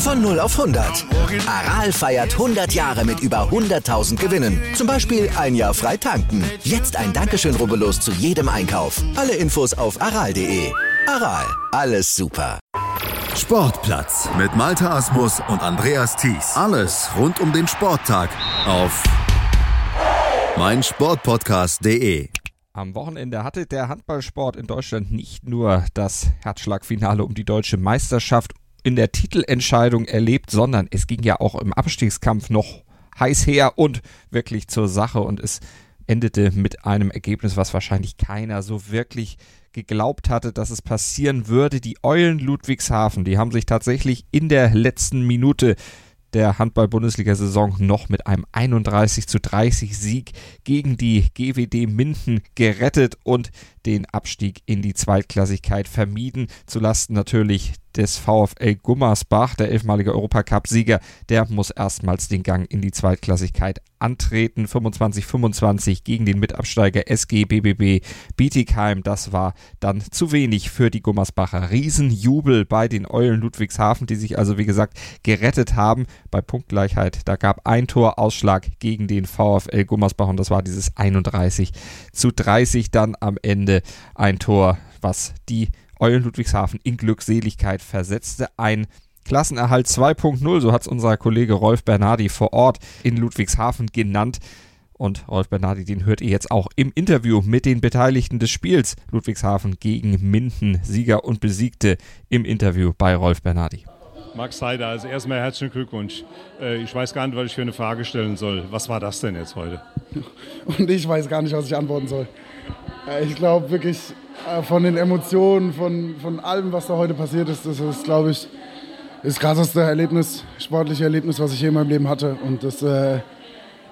Von 0 auf 100. Aral feiert 100 Jahre mit über 100.000 Gewinnen. Zum Beispiel ein Jahr frei tanken. Jetzt ein Dankeschön, rubbellos zu jedem Einkauf. Alle Infos auf aral.de. Aral, alles super. Sportplatz mit Malta Asmus und Andreas Thies. Alles rund um den Sporttag auf meinsportpodcast.de. Am Wochenende hatte der Handballsport in Deutschland nicht nur das Herzschlagfinale um die deutsche Meisterschaft in der Titelentscheidung erlebt, sondern es ging ja auch im Abstiegskampf noch heiß her und wirklich zur Sache und es endete mit einem Ergebnis, was wahrscheinlich keiner so wirklich geglaubt hatte, dass es passieren würde. Die Eulen Ludwigshafen, die haben sich tatsächlich in der letzten Minute der Handball-Bundesliga-Saison noch mit einem 31 zu 30 Sieg gegen die GWD Minden gerettet und den Abstieg in die Zweitklassigkeit vermieden, zulasten natürlich des VfL Gummersbach, der elfmalige Europacup-Sieger, der muss erstmals den Gang in die Zweitklassigkeit antreten. 25-25 gegen den Mitabsteiger SG BBB Bietigheim. Das war dann zu wenig für die Gummersbacher. Riesenjubel bei den Eulen Ludwigshafen, die sich also wie gesagt gerettet haben. Bei Punktgleichheit, da gab ein Tor Ausschlag gegen den VfL Gummersbach und das war dieses 31 zu 30 dann am Ende ein Tor, was die Eulen Ludwigshafen in Glückseligkeit versetzte. Ein Klassenerhalt 2.0, so hat es unser Kollege Rolf Bernardi vor Ort in Ludwigshafen genannt. Und Rolf Bernardi, den hört ihr jetzt auch im Interview mit den Beteiligten des Spiels Ludwigshafen gegen Minden, Sieger und Besiegte im Interview bei Rolf Bernardi. Max Heider, also erstmal herzlichen Glückwunsch. Äh, ich weiß gar nicht, was ich für eine Frage stellen soll. Was war das denn jetzt heute? Und ich weiß gar nicht, was ich antworten soll. Ich glaube wirklich, äh, von den Emotionen, von, von allem, was da heute passiert ist, das ist, glaube ich, das krasseste Erlebnis, sportliche Erlebnis, was ich je in meinem Leben hatte. Und das, äh,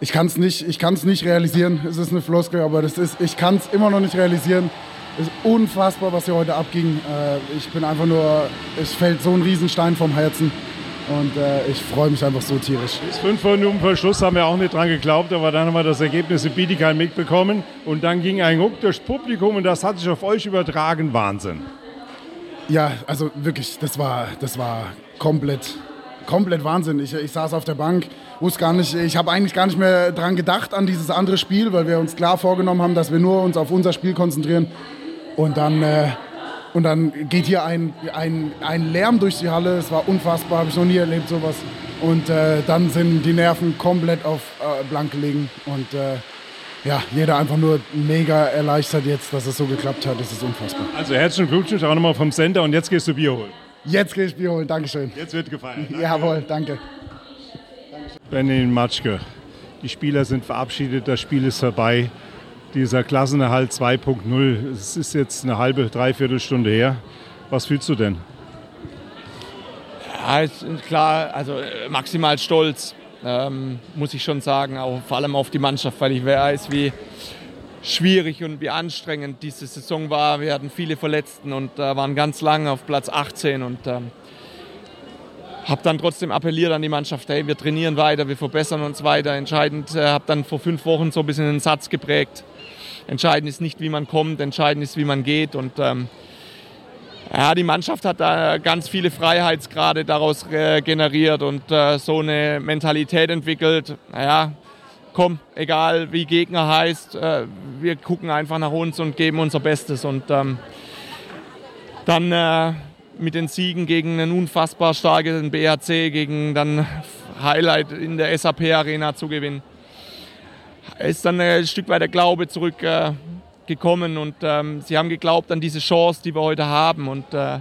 ich kann es nicht, nicht realisieren. Es ist eine Floskel, aber das ist, ich kann es immer noch nicht realisieren. Es ist unfassbar, was hier heute abging. Äh, ich bin einfach nur, es fällt so ein Riesenstein vom Herzen. Und äh, ich freue mich einfach so tierisch. Bis fünf Minuten vor Schluss haben wir auch nicht dran geglaubt, aber dann haben wir das Ergebnis in Bietigheim mitbekommen. Und dann ging ein Ruck durchs Publikum und das hat sich auf euch übertragen. Wahnsinn. Ja, also wirklich, das war, das war komplett, komplett Wahnsinn. Ich, ich saß auf der Bank, wusste gar nicht, ich habe eigentlich gar nicht mehr dran gedacht an dieses andere Spiel, weil wir uns klar vorgenommen haben, dass wir nur uns auf unser Spiel konzentrieren. Und dann äh, und dann geht hier ein, ein, ein Lärm durch die Halle. Es war unfassbar, habe ich noch nie erlebt sowas. Und äh, dann sind die Nerven komplett auf äh, blank gelegen. Und äh, ja, jeder einfach nur mega erleichtert jetzt, dass es so geklappt hat. Das ist unfassbar. Also herzlichen Glückwunsch auch nochmal vom Sender und jetzt gehst du Bier holen. Jetzt gehe ich Bier holen, Dankeschön. Jetzt wird gefeiert. Danke. Jawohl, danke. Benjamin Matschke, die Spieler sind verabschiedet, das Spiel ist vorbei dieser Klassenerhalt 2.0. Es ist jetzt eine halbe, dreiviertel Stunde her. Was fühlst du denn? Ja, klar, also äh, maximal stolz, ähm, muss ich schon sagen, auch vor allem auf die Mannschaft, weil ich weiß, wie schwierig und wie anstrengend diese Saison war. Wir hatten viele Verletzten und äh, waren ganz lange auf Platz 18 und ähm, habe dann trotzdem appelliert an die Mannschaft, hey, wir trainieren weiter, wir verbessern uns weiter. Entscheidend, äh, habe dann vor fünf Wochen so ein bisschen einen Satz geprägt. Entscheidend ist nicht, wie man kommt, entscheidend ist, wie man geht. Und ähm, ja, die Mannschaft hat da ganz viele Freiheitsgrade daraus äh, generiert und äh, so eine Mentalität entwickelt. Naja, komm, egal wie Gegner heißt, äh, wir gucken einfach nach uns und geben unser Bestes. Und ähm, dann äh, mit den Siegen gegen einen unfassbar starken BHC, gegen dann Highlight in der SAP Arena zu gewinnen ist dann ein Stück weit der Glaube zurückgekommen äh, und ähm, sie haben geglaubt an diese Chance, die wir heute haben. Und äh, ja,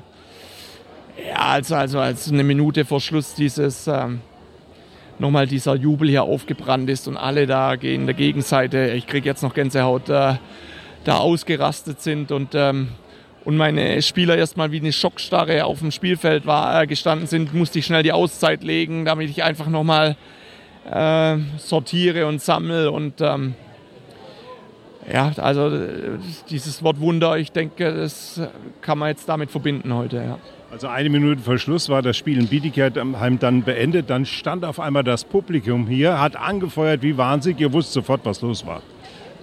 also, also als eine Minute vor Schluss dieses ähm, nochmal dieser Jubel hier aufgebrannt ist und alle da gehen der Gegenseite, ich kriege jetzt noch Gänsehaut, äh, da ausgerastet sind und, ähm, und meine Spieler erstmal wie eine Schockstarre auf dem Spielfeld war, äh, gestanden sind, musste ich schnell die Auszeit legen, damit ich einfach nochmal äh, sortiere und sammle. Und ähm, ja, also dieses Wort Wunder, ich denke, das kann man jetzt damit verbinden heute. Ja. Also eine Minute vor Schluss war das Spiel in Bietigheim dann beendet. Dann stand auf einmal das Publikum hier, hat angefeuert wie wahnsinnig. Ihr wusstet sofort, was los war.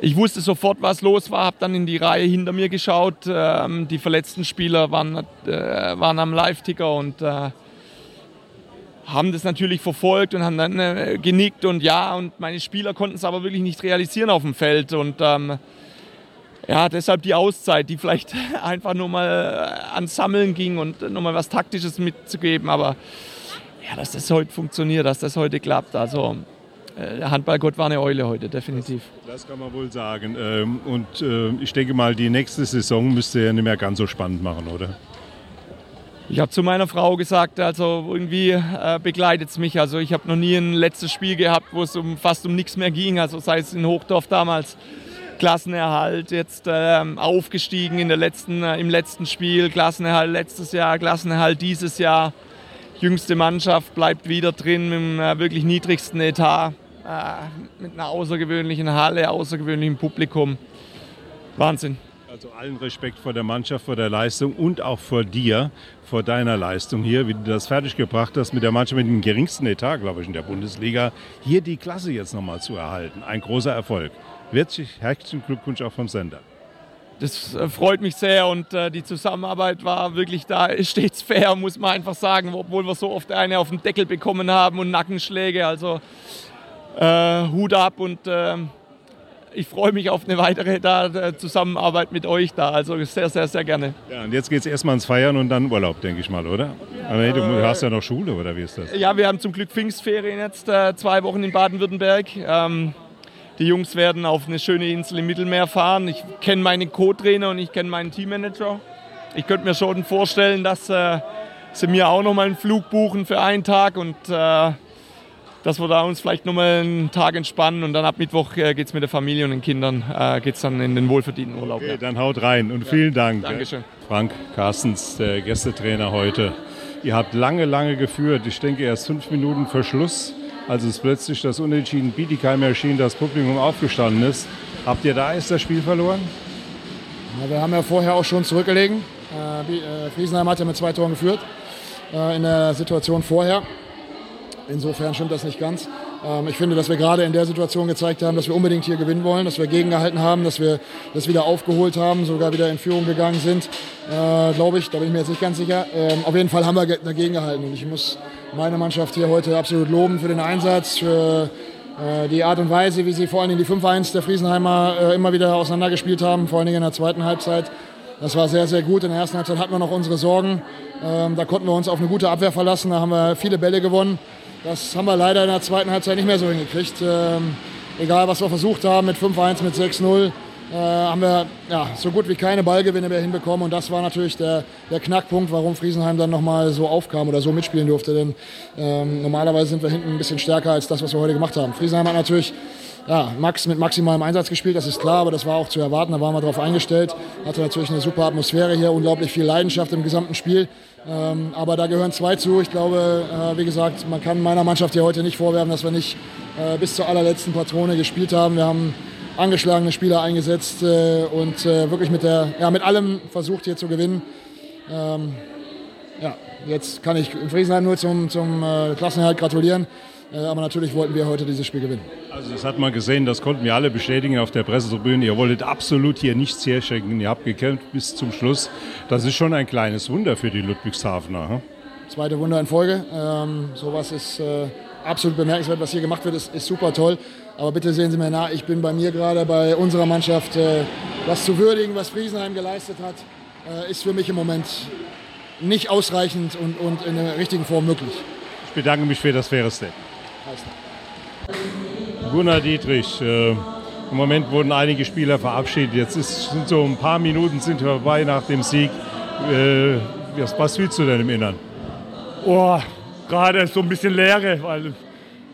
Ich wusste sofort, was los war, habe dann in die Reihe hinter mir geschaut. Ähm, die verletzten Spieler waren, äh, waren am Live-Ticker und äh, haben das natürlich verfolgt und haben dann äh, genickt und ja, und meine Spieler konnten es aber wirklich nicht realisieren auf dem Feld und ähm, ja, deshalb die Auszeit, die vielleicht einfach nur mal äh, ans Sammeln ging und nur mal was Taktisches mitzugeben, aber ja, dass das heute funktioniert, dass das heute klappt, also äh, der Handballgott war eine Eule heute, definitiv. Das, das kann man wohl sagen. Ähm, und äh, ich denke mal, die nächste Saison müsste ja nicht mehr ganz so spannend machen, oder? Ich habe zu meiner Frau gesagt, also irgendwie äh, begleitet es mich. Also ich habe noch nie ein letztes Spiel gehabt, wo es um, fast um nichts mehr ging. Also sei es in Hochdorf damals Klassenerhalt, jetzt ähm, aufgestiegen in der letzten, äh, im letzten Spiel, Klassenerhalt letztes Jahr, Klassenerhalt dieses Jahr. Jüngste Mannschaft bleibt wieder drin dem äh, wirklich niedrigsten Etat, äh, mit einer außergewöhnlichen Halle, außergewöhnlichem Publikum. Wahnsinn. Also allen Respekt vor der Mannschaft, vor der Leistung und auch vor dir, vor deiner Leistung hier, wie du das fertiggebracht hast mit der Mannschaft mit dem geringsten Etat, glaube ich, in der Bundesliga, hier die Klasse jetzt nochmal zu erhalten. Ein großer Erfolg. Herzlich, herzlichen Glückwunsch auch vom Sender. Das äh, freut mich sehr und äh, die Zusammenarbeit war wirklich da stets fair, muss man einfach sagen, obwohl wir so oft eine auf den Deckel bekommen haben und Nackenschläge. Also äh, Hut ab und ähm, ich freue mich auf eine weitere da, äh, Zusammenarbeit mit euch da. Also sehr, sehr, sehr gerne. Ja, und jetzt geht es erstmal ins Feiern und dann Urlaub, denke ich mal, oder? Aber hey, du äh, hast ja noch Schule, oder wie ist das? Ja, wir haben zum Glück Pfingstferien jetzt, äh, zwei Wochen in Baden-Württemberg. Ähm, die Jungs werden auf eine schöne Insel im Mittelmeer fahren. Ich kenne meinen Co-Trainer und ich kenne meinen Teammanager. Ich könnte mir schon vorstellen, dass äh, sie mir auch noch mal einen Flug buchen für einen Tag und äh, dass wir da uns vielleicht nochmal einen Tag entspannen und dann ab Mittwoch äh, geht es mit der Familie und den Kindern äh, geht's dann in den wohlverdienten Urlaub. Okay, ja. dann haut rein und vielen Dank. Dankeschön. Frank Carstens, der Gästetrainer heute. Ihr habt lange, lange geführt. Ich denke erst fünf Minuten vor Schluss, als es plötzlich das Unentschieden Bietigheim erschien, das Publikum aufgestanden ist. Habt ihr da erst das Spiel verloren? Ja, wir haben ja vorher auch schon zurückgelegen. Äh, äh Friesenheim hat ja mit zwei Toren geführt äh, in der Situation vorher. Insofern stimmt das nicht ganz. Ähm, ich finde, dass wir gerade in der Situation gezeigt haben, dass wir unbedingt hier gewinnen wollen, dass wir gegengehalten haben, dass wir das wieder aufgeholt haben, sogar wieder in Führung gegangen sind. Äh, Glaube ich, da bin ich mir jetzt nicht ganz sicher. Ähm, auf jeden Fall haben wir dagegen gehalten. Und ich muss meine Mannschaft hier heute absolut loben für den Einsatz, für äh, die Art und Weise, wie sie vor allem die 5-1 der Friesenheimer äh, immer wieder auseinandergespielt haben, vor allem in der zweiten Halbzeit. Das war sehr, sehr gut. In der ersten Halbzeit hatten wir noch unsere Sorgen. Ähm, da konnten wir uns auf eine gute Abwehr verlassen. Da haben wir viele Bälle gewonnen. Das haben wir leider in der zweiten Halbzeit nicht mehr so hingekriegt. Ähm, egal, was wir versucht haben mit 5-1, mit 6-0, äh, haben wir ja, so gut wie keine Ballgewinne mehr hinbekommen. Und das war natürlich der, der Knackpunkt, warum Friesenheim dann nochmal so aufkam oder so mitspielen durfte. Denn ähm, normalerweise sind wir hinten ein bisschen stärker als das, was wir heute gemacht haben. Friesenheim hat natürlich ja, Max mit maximalem Einsatz gespielt, das ist klar, aber das war auch zu erwarten, da waren wir darauf eingestellt. Hatte natürlich eine super Atmosphäre hier, unglaublich viel Leidenschaft im gesamten Spiel. Ähm, aber da gehören zwei zu. Ich glaube, äh, wie gesagt, man kann meiner Mannschaft hier heute nicht vorwerfen, dass wir nicht äh, bis zur allerletzten Patrone gespielt haben. Wir haben angeschlagene Spieler eingesetzt äh, und äh, wirklich mit, der, ja, mit allem versucht hier zu gewinnen. Ähm, ja, jetzt kann ich in Friesenheim nur zum, zum äh, Klassenerhalt gratulieren. Äh, aber natürlich wollten wir heute dieses Spiel gewinnen. Also das hat man gesehen, das konnten wir alle bestätigen auf der Pressetribüne. Ihr wolltet absolut hier nichts herschenken. Ihr habt gekämpft bis zum Schluss. Das ist schon ein kleines Wunder für die Ludwigshafener. Hm? Zweite Wunder in Folge. Ähm, sowas ist äh, absolut bemerkenswert, was hier gemacht wird, ist, ist, super toll. Aber bitte sehen Sie mir nach, ich bin bei mir gerade bei unserer Mannschaft. Äh, was zu würdigen, was Friesenheim geleistet hat, äh, ist für mich im Moment nicht ausreichend und, und in der richtigen Form möglich. Ich bedanke mich für das faire Statement. Gunnar Dietrich. Äh, Im Moment wurden einige Spieler verabschiedet. Jetzt ist, sind so ein paar Minuten sind vorbei nach dem Sieg. Äh, was, was du denn im Innern? Oh, gerade so ein bisschen Leere, weil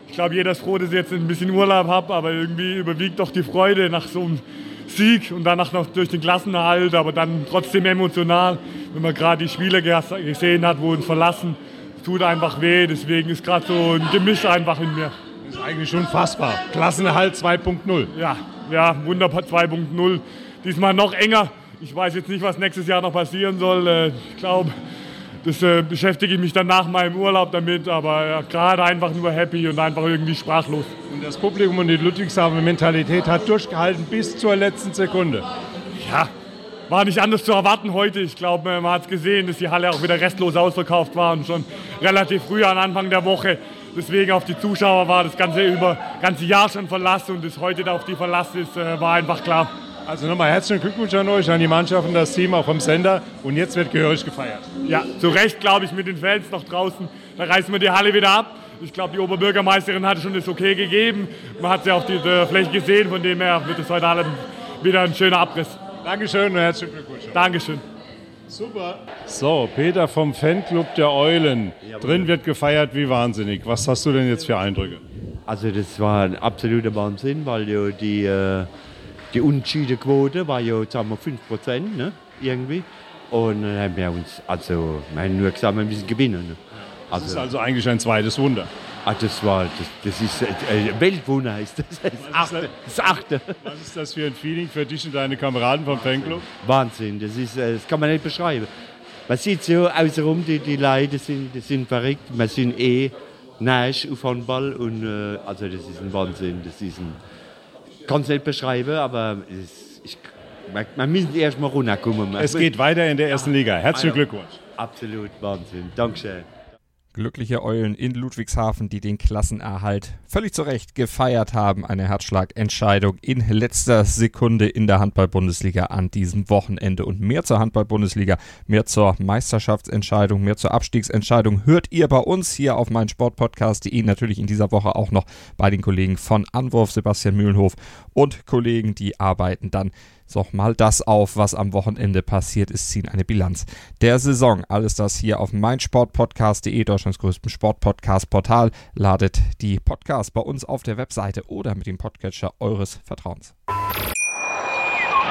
ich glaube, jeder ist froh, dass ich jetzt ein bisschen Urlaub habe, aber irgendwie überwiegt doch die Freude nach so einem Sieg und danach noch durch den Klassenerhalt, aber dann trotzdem emotional, wenn man gerade die Spiele gesehen hat, uns verlassen tut einfach weh. Deswegen ist gerade so ein Gemisch einfach in mir. Das ist eigentlich unfassbar. Klassenerhalt 2.0. Ja, ja, wunderbar 2.0. Diesmal noch enger. Ich weiß jetzt nicht, was nächstes Jahr noch passieren soll. Äh, ich glaube, das äh, beschäftige ich mich dann nach meinem Urlaub damit, aber ja, gerade einfach nur happy und einfach irgendwie sprachlos. Und das Publikum und die Ludwigshafen Mentalität hat durchgehalten bis zur letzten Sekunde. Ja, war nicht anders zu erwarten heute. Ich glaube, man hat es gesehen, dass die Halle auch wieder restlos ausverkauft war und schon relativ früh am Anfang der Woche. Deswegen auf die Zuschauer war das ganze über ganze Jahr schon Verlass und das heute da auf die Verlass ist, äh, war einfach klar. Also nochmal herzlichen Glückwunsch an euch, an die Mannschaft und das Team, auch vom Sender. Und jetzt wird gehörig gefeiert. Ja, zu Recht, glaube ich, mit den Fans noch draußen. Da reißen wir die Halle wieder ab. Ich glaube, die Oberbürgermeisterin hatte schon das Okay gegeben. Man hat sie auf der Fläche gesehen, von dem her wird es heute Abend wieder ein schöner Abriss. Dankeschön und herzlichen Glückwunsch. Dankeschön. Super. So, Peter vom Fanclub der Eulen. Drin wird gefeiert wie wahnsinnig. Was hast du denn jetzt für Eindrücke? Also das war ein absoluter Wahnsinn, weil ja die, äh, die Unschiedequote war ja sagen wir, 5 Prozent ne? irgendwie. Und dann haben wir uns, also wir haben nur gesagt, wir müssen gewinnen. Ne? Das ist also eigentlich ein zweites Wunder. Ah, das war, das, das ist äh, Weltwunder heißt das. Das, achte, das achte. Was ist das für ein Feeling für dich und deine Kameraden vom Fanclub? Wahnsinn, das, ist, äh, das kann man nicht beschreiben. Man sieht so außenrum, die, die Leute sind, die sind verrückt, wir sind eh nahe auf Handball und äh, also das ist ein Wahnsinn, das ist ein, ich kann es nicht beschreiben, aber es, ich, man, man muss erst mal runterkommen. Es geht weiter in der ersten Liga. Herzlichen Glückwunsch. Absolut Wahnsinn, Dankeschön. Glückliche Eulen in Ludwigshafen, die den Klassenerhalt völlig zu Recht gefeiert haben. Eine Herzschlagentscheidung in letzter Sekunde in der Handball-Bundesliga an diesem Wochenende. Und mehr zur Handball-Bundesliga, mehr zur Meisterschaftsentscheidung, mehr zur Abstiegsentscheidung hört ihr bei uns hier auf meinsportpodcast.de. Natürlich in dieser Woche auch noch bei den Kollegen von Anwurf, Sebastian Mühlenhof und Kollegen, die arbeiten dann so mal das auf, was am Wochenende passiert ist, ziehen eine Bilanz der Saison. Alles das hier auf meinsportpodcast.de, Deutschlands größtem Sportpodcast-Portal. Ladet die Podcasts bei uns auf der Webseite oder mit dem Podcatcher eures Vertrauens.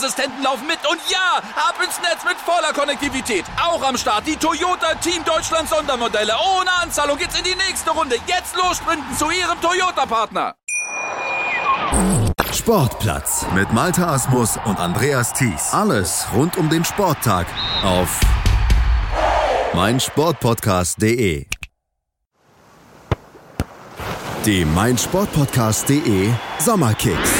Sicherheitsassistenten laufen mit. Und ja, ab ins Netz mit voller Konnektivität. Auch am Start die Toyota Team Deutschland Sondermodelle. Ohne Anzahlung geht's in die nächste Runde. Jetzt los sprinten zu ihrem Toyota-Partner. Sportplatz mit Malta Asmus und Andreas Thies. Alles rund um den Sporttag auf meinsportpodcast.de. Die meinsportpodcast.de Sommerkicks.